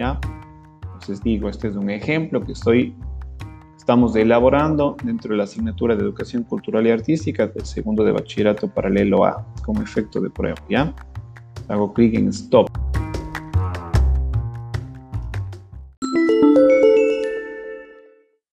Entonces digo, este es un ejemplo que estoy, estamos elaborando dentro de la asignatura de Educación Cultural y Artística del segundo de bachillerato paralelo A, como efecto de prueba, ¿ya? Hago clic en Stop.